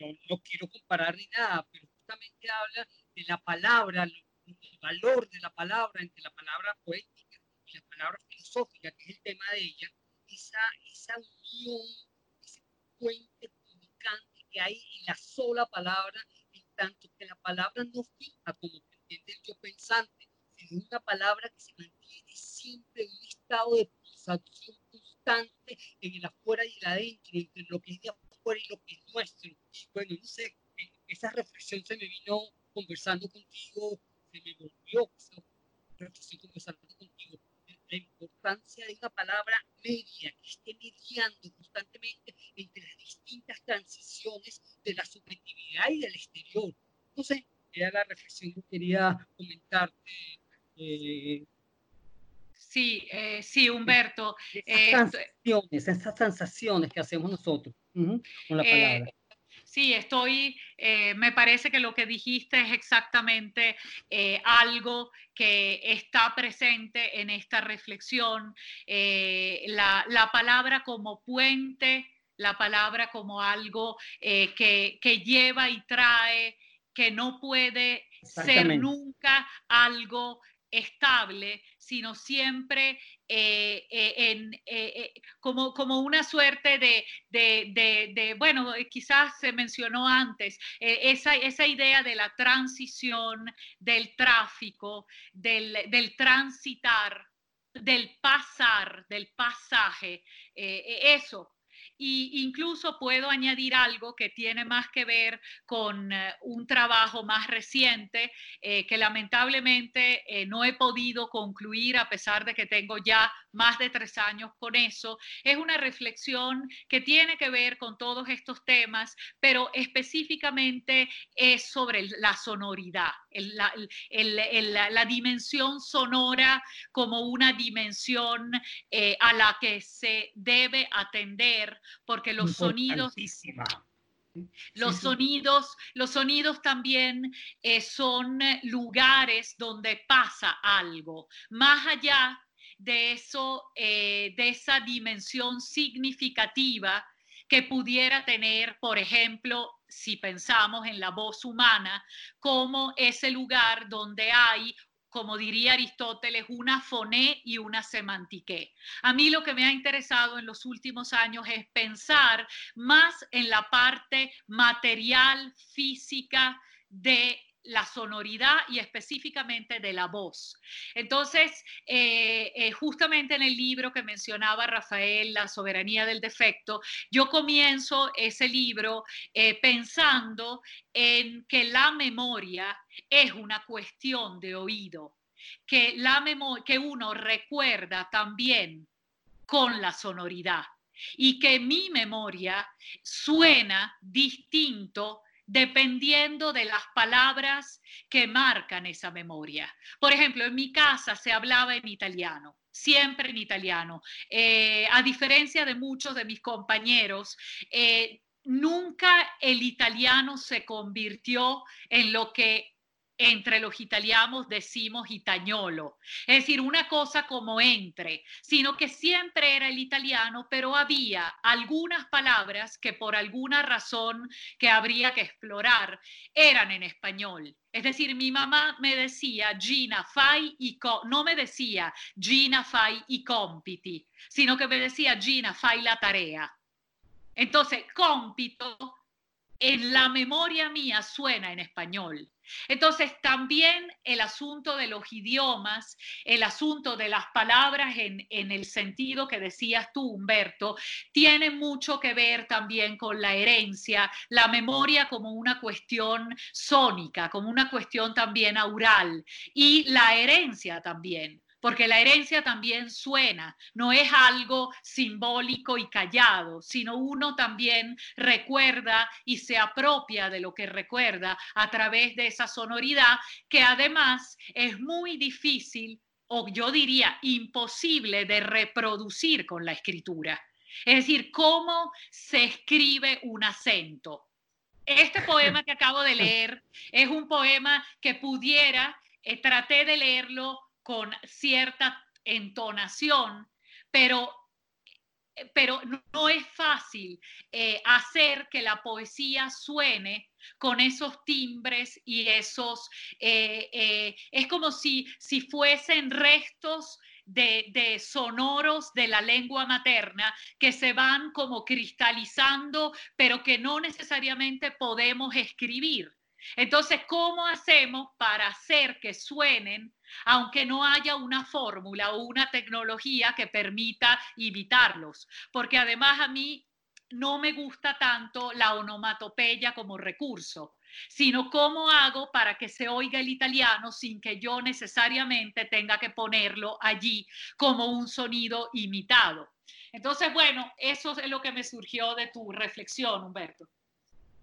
no, no quiero comparar ni nada, pero justamente habla de la palabra, el valor de la palabra entre la palabra poética y la palabra filosófica, que es el tema de ella, esa, esa unión, ese puente comunicante que hay en la sola palabra, en tanto que la palabra no fija como entiende el yo pensante, sino una palabra que se mantiene siempre en un estado de pulsación constante en el afuera y el adentro, entre lo que es de afuera y lo que es nuestro. Bueno, no sé, eh, esa reflexión se me vino conversando contigo, se me volvió esa reflexión conversando contigo, la importancia de una palabra media que esté mediando constantemente entre las distintas transiciones de la subjetividad y del exterior. Sé, era la reflexión que quería comentarte. eh, sí, eh, sí, Humberto. esas eh, transiciones, esas sensaciones que hacemos nosotros con la Eh, palabra. Sí, estoy, eh, me parece que lo que dijiste es exactamente eh, algo que está presente en esta reflexión. Eh, la, la palabra como puente, la palabra como algo que, que lleva y trae, que no puede ser nunca algo estable, sino siempre eh, eh, eh, como, como una suerte de, de, bueno, quizás se mencionó antes, esa, esa idea de la transición, del tráfico, del, del transitar, del pasar, del pasaje, eso. Y incluso puedo añadir algo que tiene más que ver con eh, un trabajo más reciente eh, que lamentablemente eh, no he podido concluir a pesar de que tengo ya más de tres años con eso. Es una reflexión que tiene que ver con todos estos temas, pero específicamente es sobre la sonoridad, el- la, el- el- la- la dimensión sonora como una dimensión eh, a la que se debe atender, porque los sonidos los Sí, sí. sonidos, los sonidos también eh, son lugares donde pasa algo, más allá de eso, eh, de esa dimensión significativa que pudiera tener, por ejemplo, si pensamos en la voz humana, como ese lugar donde hay como diría Aristóteles, una foné y una semantique. A mí lo que me ha interesado en los últimos años es pensar más en la parte material, física de la sonoridad y específicamente de la voz. Entonces, eh, eh, justamente en el libro que mencionaba Rafael, La soberanía del defecto, yo comienzo ese libro eh, pensando en que la memoria es una cuestión de oído, que, la que uno recuerda también con la sonoridad y que mi memoria suena distinto dependiendo de las palabras que marcan esa memoria. Por ejemplo, en mi casa se hablaba en italiano siempre en italiano. Eh, a diferencia de muchos de mis compañeros, eh, nunca el italiano se convirtió en lo que entre los italianos decimos itañolo, es decir, una cosa como entre, sino que siempre era el italiano, pero había algunas palabras que por alguna razón que habría que explorar eran en español. Es decir, mi mamá me decía Gina fai y no me decía Gina fai i compiti, sino que me decía Gina fai la tarea. Entonces, compito en la memoria mía suena en español. Entonces, también el asunto de los idiomas, el asunto de las palabras en, el sentido que decías tú, Humberto, tiene mucho que ver también con la herencia, la memoria como una cuestión sónica, como una cuestión también aural y la herencia también porque la herencia también suena, no es algo simbólico y callado, sino uno también recuerda y se apropia de lo que recuerda a través de esa sonoridad que además es muy difícil o yo diría imposible de reproducir con la escritura. Es decir, cómo se escribe un acento. Este poema que acabo de leer es un poema que pudiera, eh, traté de leerlo con cierta entonación, pero, pero no es fácil eh, hacer que la poesía suene con esos timbres y esos, eh, eh, es como si, si fuesen restos de, de, sonoros de la lengua materna que se van como cristalizando, pero que no necesariamente podemos escribir. Entonces, ¿cómo hacemos para hacer que suenen, aunque no haya una fórmula o una tecnología que permita imitarlos? Porque además a mí no me gusta tanto la onomatopeya como recurso, sino cómo hago para que se oiga el italiano sin que yo necesariamente tenga que ponerlo allí como un sonido imitado. Entonces, bueno, eso es lo que me surgió de tu reflexión, Humberto.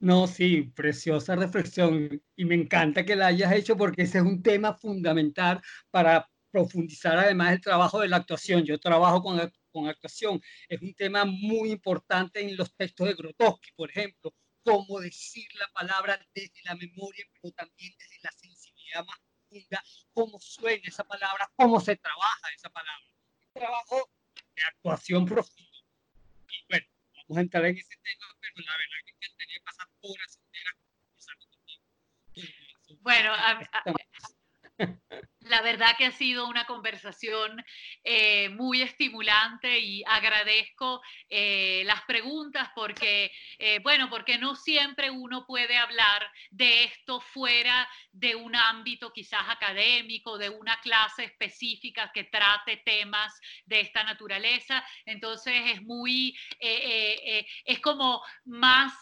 No, sí, preciosa reflexión y me encanta que la hayas hecho porque ese es un tema fundamental para profundizar además el trabajo de la actuación. Yo trabajo con, con actuación, es un tema muy importante en los textos de Grotowski, por ejemplo, cómo decir la palabra desde la memoria, pero también desde la sensibilidad más profunda, cómo suena esa palabra, cómo se trabaja esa palabra. Un trabajo de actuación profunda. Y bueno, vamos a entrar en ese tema, pero la verdad que me encantaría pasar horas enteras Bueno, la verdad que ha sido una conversación eh, muy estimulante y agradezco eh, las preguntas porque, eh, bueno, porque no siempre uno puede hablar de esto fuera de un ámbito quizás académico, de una clase específica que trate temas de esta naturaleza. Entonces es muy, es como más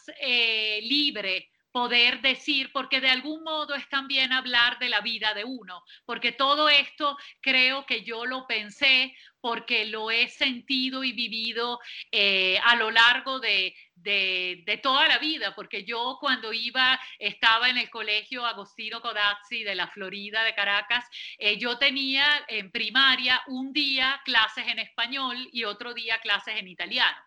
libre poder decir, porque de algún modo es también hablar de la vida de uno, porque todo esto creo que yo lo pensé porque lo he sentido y vivido eh, a lo largo de, de, toda la vida, porque yo cuando iba, estaba en el colegio Agostino Codazzi de la Florida de Caracas, eh, yo tenía en primaria un día clases en español y otro día clases en italiano.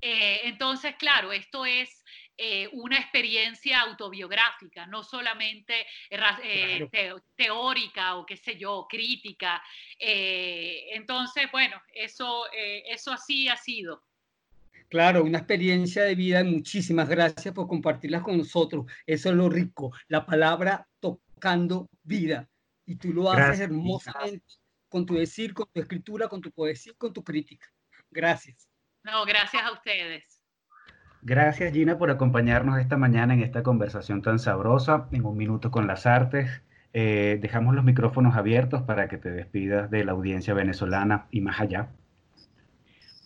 Eh, entonces, claro, esto es eh, una experiencia autobiográfica, no solamente eh, teórica o qué sé yo, crítica. entonces, bueno, eso, eso así ha sido. Claro, una experiencia de vida. Muchísimas gracias por compartirlas con nosotros. Eso es lo rico, la palabra tocando vida. Y tú lo haces Gracias. hermosamente con tu decir, con tu escritura, con tu poesía, con tu crítica. Gracias. No, gracias a ustedes. Gracias Gina por acompañarnos esta mañana en esta conversación tan sabrosa, en un minuto con las artes. Eh, dejamos los micrófonos abiertos para que te despidas de la audiencia venezolana y más allá.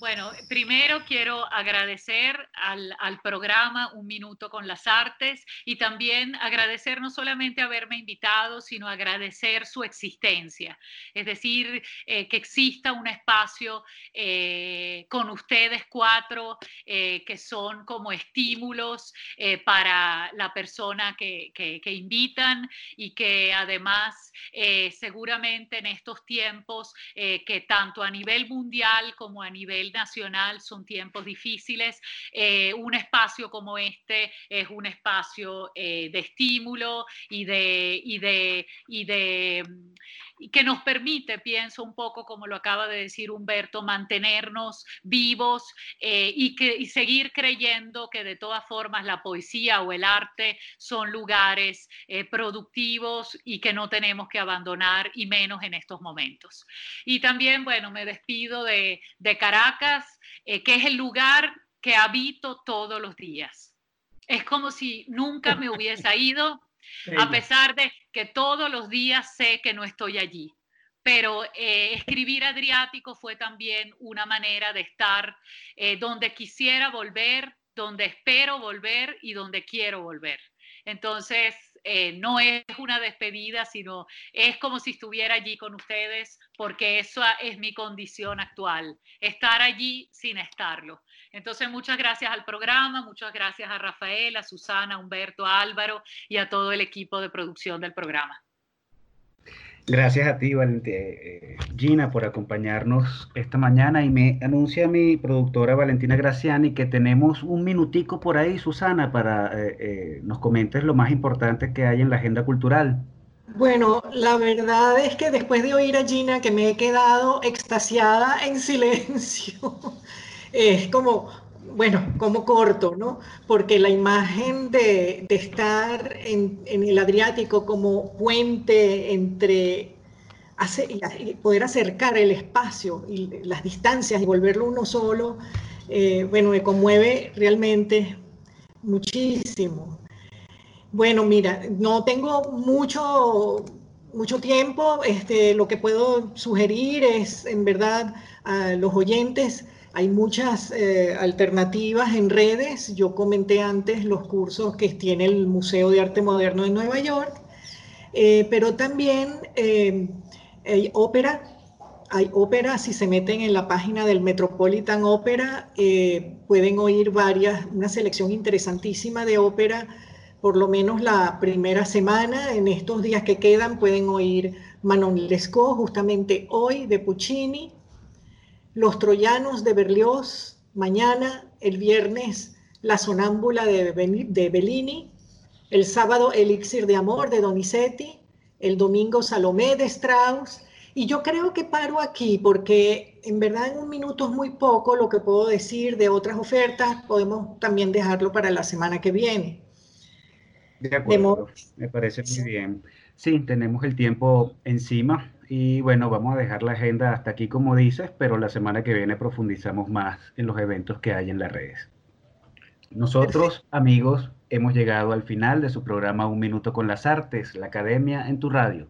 Bueno, primero quiero agradecer al, programa Un Minuto con las Artes y también agradecer no solamente haberme invitado, sino agradecer su existencia. Es decir, eh, que exista un espacio eh, con ustedes cuatro eh, que son como estímulos para la persona que, que, que, invitan y que además seguramente en estos tiempos que tanto a nivel mundial como a nivel nacional son tiempos difíciles. Eh, un espacio como este es un espacio eh, de estímulo y de, y de, y de y que nos permite, pienso un poco como lo acaba de decir Humberto, mantenernos vivos eh, y, que, y seguir creyendo que de todas formas la poesía o el arte son lugares eh, productivos y que no tenemos que abandonar y menos en estos momentos. Y también, bueno, me despido de, de Caracas, eh, que es el lugar que habito todos los días. Es como si nunca me hubiese ido a pesar de que todos los días sé que no estoy allí. Pero eh, escribir Adriático fue también una manera de estar eh, donde quisiera volver, donde espero volver y donde quiero volver. Entonces, eh, no es una despedida, sino es como si estuviera allí con ustedes, porque eso es mi condición actual, estar allí sin estarlo. Entonces, muchas gracias al programa, muchas gracias a Rafael, a Susana, a Humberto, a Álvaro y a todo el equipo de producción del programa. Gracias a ti, eh, Gina, por acompañarnos esta mañana y me anuncia mi productora Valentina Graciani que tenemos un minutico por ahí, Susana, para eh, eh, nos comentes lo más importante que hay en la agenda cultural. Bueno, la verdad es que después de oír a Gina que me he quedado extasiada en silencio, es como, bueno, como corto, ¿no? Porque la imagen de, de estar en, en, el Adriático como puente entre poder acercar el espacio y las distancias y volverlo uno solo, eh, bueno, me conmueve realmente muchísimo. Bueno, mira, no tengo mucho, mucho tiempo. Este, lo que puedo sugerir es, en verdad, a los oyentes, hay muchas eh, alternativas en redes. Yo comenté antes los cursos que tiene el Museo de Arte Moderno de Nueva York, eh, pero también eh, hay ópera. Hay ópera, si se meten en la página del Metropolitan Opera, pueden oír varias, una selección interesantísima de ópera por lo menos la primera semana, en estos días que quedan, pueden oír Manon Lescaut, justamente hoy, de Puccini, Los Troyanos de Berlioz, mañana, el viernes, La Sonámbula de, de Bellini, el sábado, Elixir de Amor de Donizetti, el domingo, Salomé de Strauss, y yo creo que paro aquí porque en verdad en un minuto es muy poco lo que puedo decir de otras ofertas, podemos también dejarlo para la semana que viene. De acuerdo, me parece muy bien. Sí, tenemos el tiempo encima y bueno, vamos a dejar la agenda hasta aquí como dices, pero la semana que viene profundizamos más en los eventos que hay en las redes. Nosotros, amigos, hemos llegado al final de su programa Un Minuto con las Artes, la Academia en tu radio.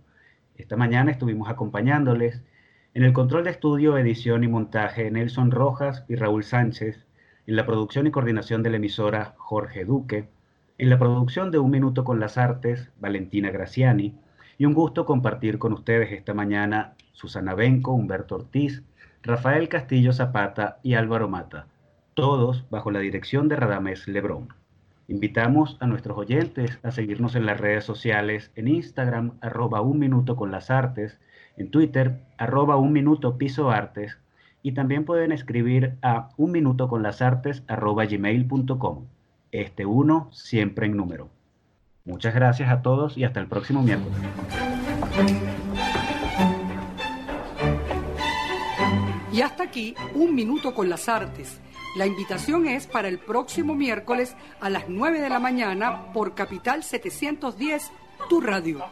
Esta mañana estuvimos acompañándoles en el control de estudio, edición y montaje Nelson Rojas y Raúl Sánchez, en la producción y coordinación de la emisora Jorge Duque, en la producción de Un Minuto con las Artes, Valentina Graciani, y un gusto compartir con ustedes esta mañana Susana Benco, Humberto Ortiz, Rafael Castillo Zapata y Álvaro Mata, todos bajo la dirección de Radamés Lebrón. Invitamos a nuestros oyentes a seguirnos en las redes sociales, en Instagram, arroba un minuto con las artes, en Twitter, arroba un minuto piso y también pueden escribir a un minuto con las artes, arroba gmail.com este uno siempre en número. Muchas gracias a todos y hasta el próximo miércoles. Y hasta aquí, un minuto con las artes, La invitación es para el próximo miércoles a las 9 de la mañana por Capital 710, tu radio.